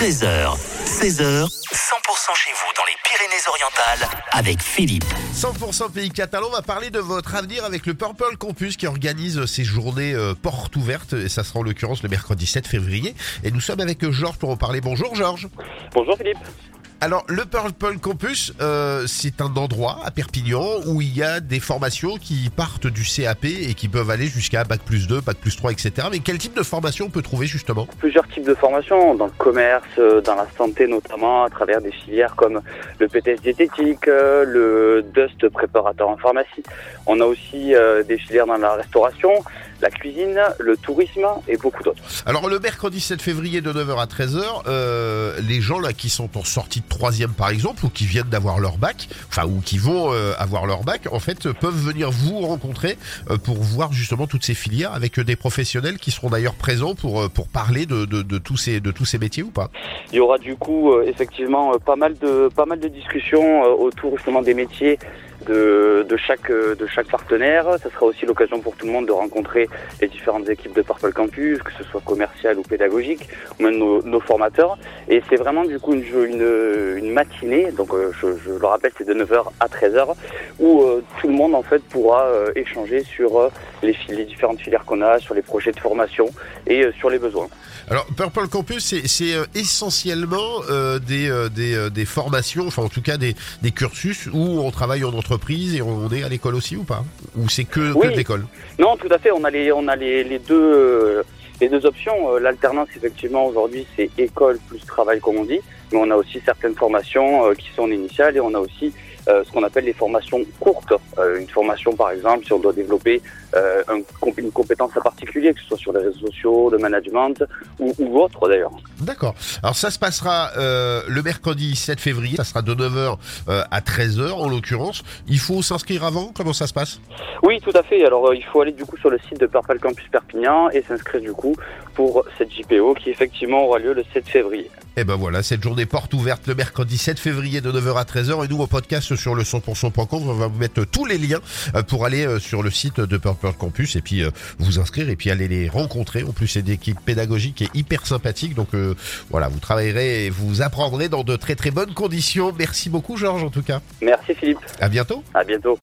13h, 16h, 100% chez vous dans les Pyrénées-Orientales avec Philippe. 100% pays catalan, on va parler de votre avenir avec le Purple Campus qui organise ces journées euh, portes ouvertes et ça sera en l'occurrence le mercredi 7 février. Et nous sommes avec Georges pour en parler. Bonjour Georges. Bonjour Philippe. Alors le Purple Campus, euh, c'est un endroit à Perpignan où il y a des formations qui partent du CAP et qui peuvent aller jusqu'à Bac plus 2, Bac plus 3, etc. Mais quel type de formation on peut trouver justement? Plusieurs types de formations, dans le commerce, euh, dans la santé notamment, à travers des filières comme le PTS diététique, euh, le DUST préparateur en pharmacie. On a aussi euh, des filières dans la restauration, la cuisine, le tourisme et beaucoup d'autres. Alors le mercredi 7 février de 9h à 13h, euh, les gens là qui sont en sortie de troisième par exemple ou qui viennent d'avoir leur bac, enfin ou qui vont euh, avoir leur bac, en fait euh, peuvent venir vous rencontrer euh, pour voir justement toutes ces filières avec des professionnels qui seront d'ailleurs présents pour euh, pour parler de, de, de tous ces de tous ces métiers ou pas Il y aura du coup euh, effectivement pas mal de pas mal de discussions euh, autour justement des métiers de, de chaque de chaque partenaire. Ça sera aussi l'occasion pour tout le monde de rencontrer les différentes équipes de Purple Campus, que ce soit commercial ou pédagogique, ou même nos, nos formateurs. Et c'est vraiment du coup une, une, matinée, donc euh, je, je le rappelle c'est de 9h à 13h, où euh, tout le monde en fait pourra euh, échanger sur les, les différentes filières qu'on a, sur les projets de formation et sur les besoins. Alors Purple Campus, c'est, essentiellement des, des, des formations, enfin en tout cas des, des cursus où on travaille en entreprise et on est à l'école aussi ou pas Ou c'est que, Oui. que de l'école Non, tout à fait. On a les, on a les, les deux, euh, les deux options. Euh, L'alternance, effectivement, aujourd'hui, c'est école plus travail, comme on dit. Mais on a aussi certaines formations euh, qui sont en initiale et on a aussi euh, ce qu'on appelle les formations courtes. Euh, une formation, par exemple, si on doit développer euh, un une compétence en particulier, que ce soit sur les réseaux sociaux, le management ou, ou autre d'ailleurs. D'accord. Alors ça se passera le mercredi 7 février, ça sera de 9h euh, à 13h en l'occurrence. Il faut s'inscrire avant? Comment ça se passe? Oui, tout à fait. Alors, il faut aller du coup sur le site de Purple Campus Perpignan et s'inscrire du coup pour cette JPO qui effectivement aura lieu le 7 février. Et ben voilà, cette journée porte ouverte le mercredi 7 février de 9h à 13h et nous au podcast sur le 100%.com, on va vous mettre tous les liens euh, pour aller euh, sur le site de Purple Campus et puis euh, vous inscrire et puis aller les rencontrer. En plus, c'est des équipes pédagogiques et hyper sympathiques. Donc euh, voilà, vous travaillerez et vous apprendrez dans de très très bonnes conditions. Merci beaucoup Georges en tout cas. Merci Philippe. À bientôt. À bientôt.